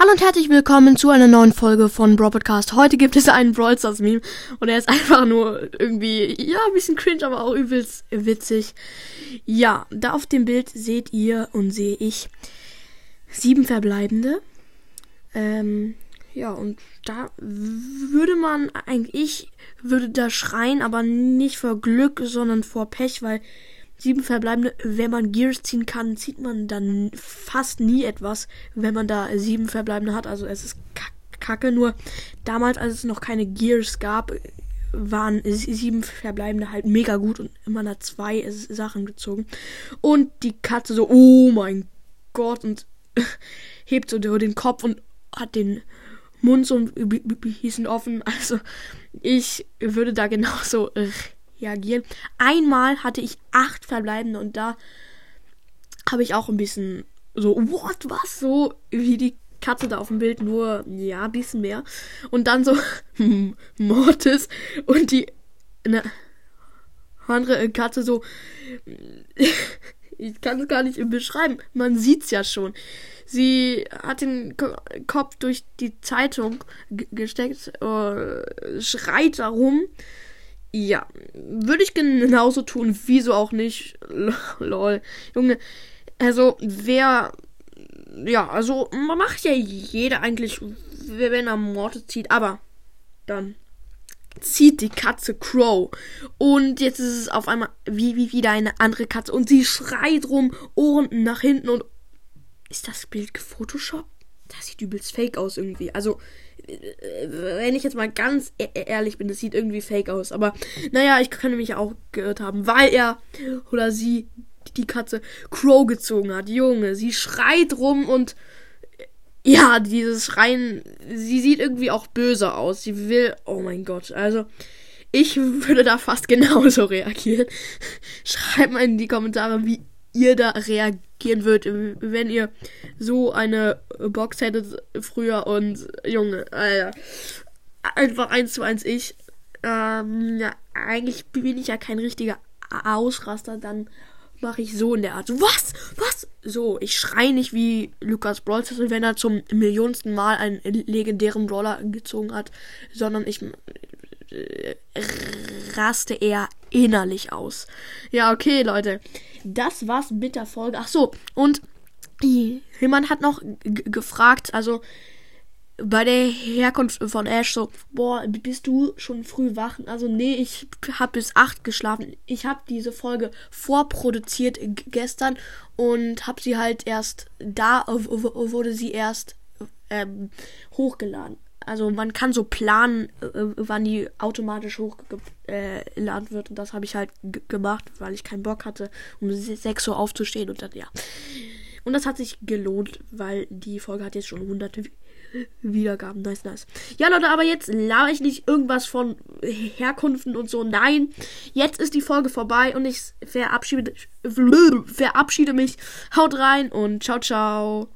Hallo und herzlich willkommen zu einer neuen Folge von Brawl Podcast. Heute gibt es einen Brawl Stars Meme und er ist einfach nur irgendwie, ja, ein bisschen cringe, aber auch übelst witzig. Ja, da auf dem Bild seht ihr und sehe ich sieben Verbleibende. Ähm, ja, und da würde man eigentlich, würde da schreien, aber nicht vor Glück, sondern vor Pech, weil sieben verbleibende. Wenn man Gears ziehen kann, zieht man dann fast nie etwas, wenn man da sieben verbleibende hat. Also es ist kacke. Nur damals, als es noch keine Gears gab, waren sieben verbleibende halt mega gut und immer nach zwei Sachen gezogen. Und die Katze so, oh mein Gott, und hebt so den Kopf und hat den Mund so bisschen offen. Also ich würde da genauso reagieren. Einmal hatte ich acht verbleibende und da habe ich auch ein bisschen so, what, was? So wie die Katze da auf dem Bild, nur, ja, ein bisschen mehr. Und dann so, Mortis und die eine andere Katze so, ich kann es gar nicht beschreiben, man sieht es ja schon. Sie hat den Kopf durch die Zeitung gesteckt, äh, schreit darum ja, würde ich genauso tun, wieso auch nicht. Lol. Junge, also wer. Ja, also man macht ja jeder eigentlich, wenn er Morte zieht, aber dann zieht die Katze Crow. Und jetzt ist es auf einmal wie, wie wieder eine andere Katze. Und sie schreit rum, Ohren nach hinten und. Ist das Bild gefotoshoppt? Das sieht übelst fake aus irgendwie. Also, wenn ich jetzt mal ganz e-, e-, ehrlich bin, das sieht irgendwie fake aus. Aber naja, ich könnte mich auch geirrt haben, weil er oder sie die Katze Crow gezogen hat. Junge, sie schreit rum und ja, dieses Schreien, sie sieht irgendwie auch böse aus. Sie will, oh mein Gott, also ich würde da fast genauso reagieren. Schreibt mal in die Kommentare, wie ihr da reagieren würdet, wenn ihr so eine Box hättet früher und Junge, Alter, einfach eins zu eins ich. Ähm, ja, eigentlich bin ich ja kein richtiger Ausraster, dann mache ich so in der Art. Was? Was? So, ich schreie nicht wie Lukas Brawlers, wenn er zum millionsten Mal einen legendären Brawler gezogen hat, sondern ich äh, raste eher innerlich aus. Ja, okay, Leute. Das war's mit der Folge. Ach so, und jemand hat noch gefragt, also bei der Herkunft von Ash so, boah, bist du schon früh wach? Also nee, ich hab bis acht geschlafen. Ich hab diese Folge vorproduziert gestern und hab sie halt erst da wurde sie erst ähm, hochgeladen also man kann so planen, äh, wann die automatisch hochgeladen äh, wird. Und das habe ich halt gemacht, weil ich keinen Bock hatte, um 6 Uhr aufzustehen und dann, ja. Und das hat sich gelohnt, weil die Folge hat jetzt schon hunderte Wiedergaben. Nice, nice. Ja, Leute, aber jetzt laber ich nicht irgendwas von Herkunften und so. Nein, jetzt ist die Folge vorbei und ich verabschiede, verabschiede mich. Haut rein und ciao, ciao.